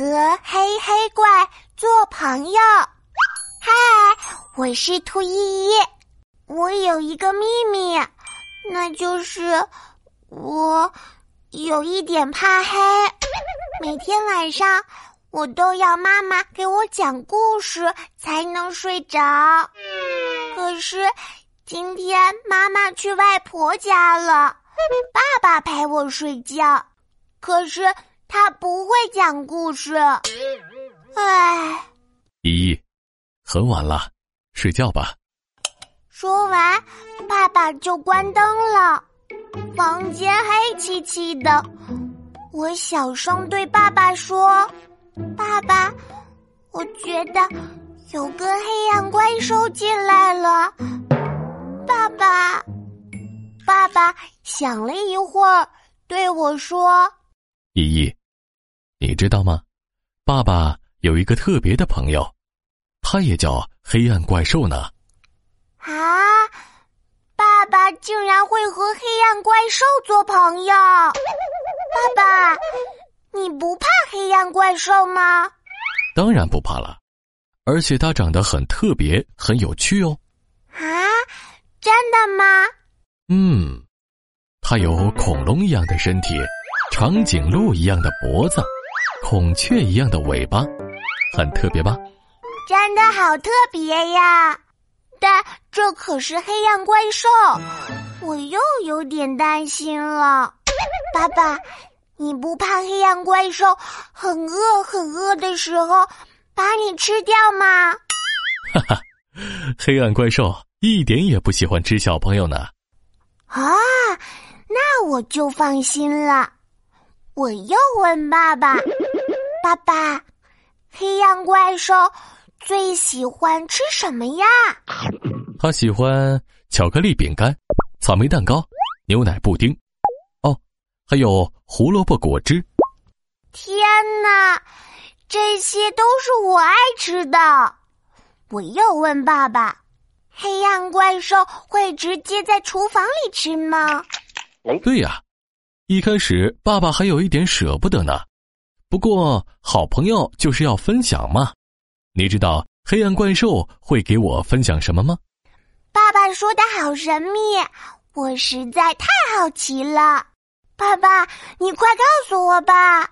和黑黑怪做朋友。嗨，我是兔依依，我有一个秘密，那就是我有一点怕黑。每天晚上，我都要妈妈给我讲故事才能睡着。可是今天妈妈去外婆家了，爸爸陪我睡觉。可是他不讲故事，唉。依依，很晚了，睡觉吧。说完，爸爸就关灯了，房间黑漆漆的。我小声对爸爸说：“爸爸，我觉得有个黑暗怪兽进来了。”爸爸，爸爸想了一会儿，对我说。依依，你知道吗？爸爸有一个特别的朋友，他也叫黑暗怪兽呢。啊！爸爸竟然会和黑暗怪兽做朋友！爸爸，你不怕黑暗怪兽吗？当然不怕了，而且它长得很特别，很有趣哦。啊，真的吗？嗯，它有恐龙一样的身体。长颈鹿一样的脖子，孔雀一样的尾巴，很特别吧？真的好特别呀！但这可是黑暗怪兽，我又有点担心了。爸爸，你不怕黑暗怪兽很饿很饿的时候把你吃掉吗？哈哈，黑暗怪兽一点也不喜欢吃小朋友呢。啊，那我就放心了。我又问爸爸：“爸爸，黑暗怪兽最喜欢吃什么呀？” 他喜欢巧克力饼干、草莓蛋糕、牛奶布丁，哦，还有胡萝卜果汁。天哪，这些都是我爱吃的。我又问爸爸：“黑暗怪兽会直接在厨房里吃吗？”对呀。一开始，爸爸还有一点舍不得呢。不过，好朋友就是要分享嘛。你知道黑暗怪兽会给我分享什么吗？爸爸说的好神秘，我实在太好奇了。爸爸，你快告诉我吧。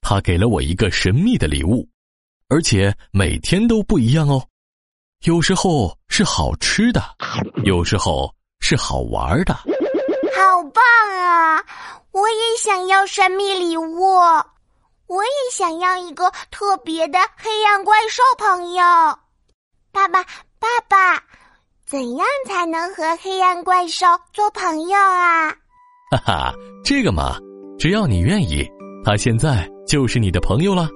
他给了我一个神秘的礼物，而且每天都不一样哦。有时候是好吃的，有时候是好玩的。好棒啊！我也想要神秘礼物，我也想要一个特别的黑暗怪兽朋友。爸爸，爸爸，怎样才能和黑暗怪兽做朋友啊？哈哈，这个嘛，只要你愿意，他现在就是你的朋友了。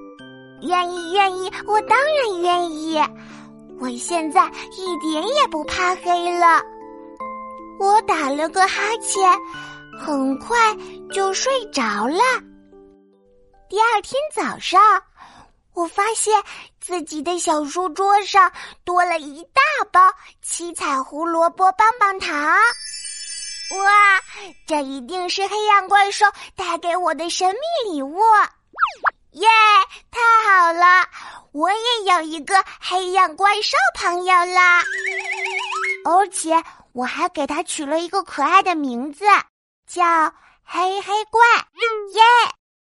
愿意，愿意，我当然愿意。我现在一点也不怕黑了。我打了个哈欠。很快就睡着了。第二天早上，我发现自己的小书桌上多了一大包七彩胡萝卜棒棒糖。哇，这一定是黑暗怪兽带给我的神秘礼物！耶，太好了，我也有一个黑暗怪兽朋友啦！而且我还给它取了一个可爱的名字。叫黑黑怪，耶！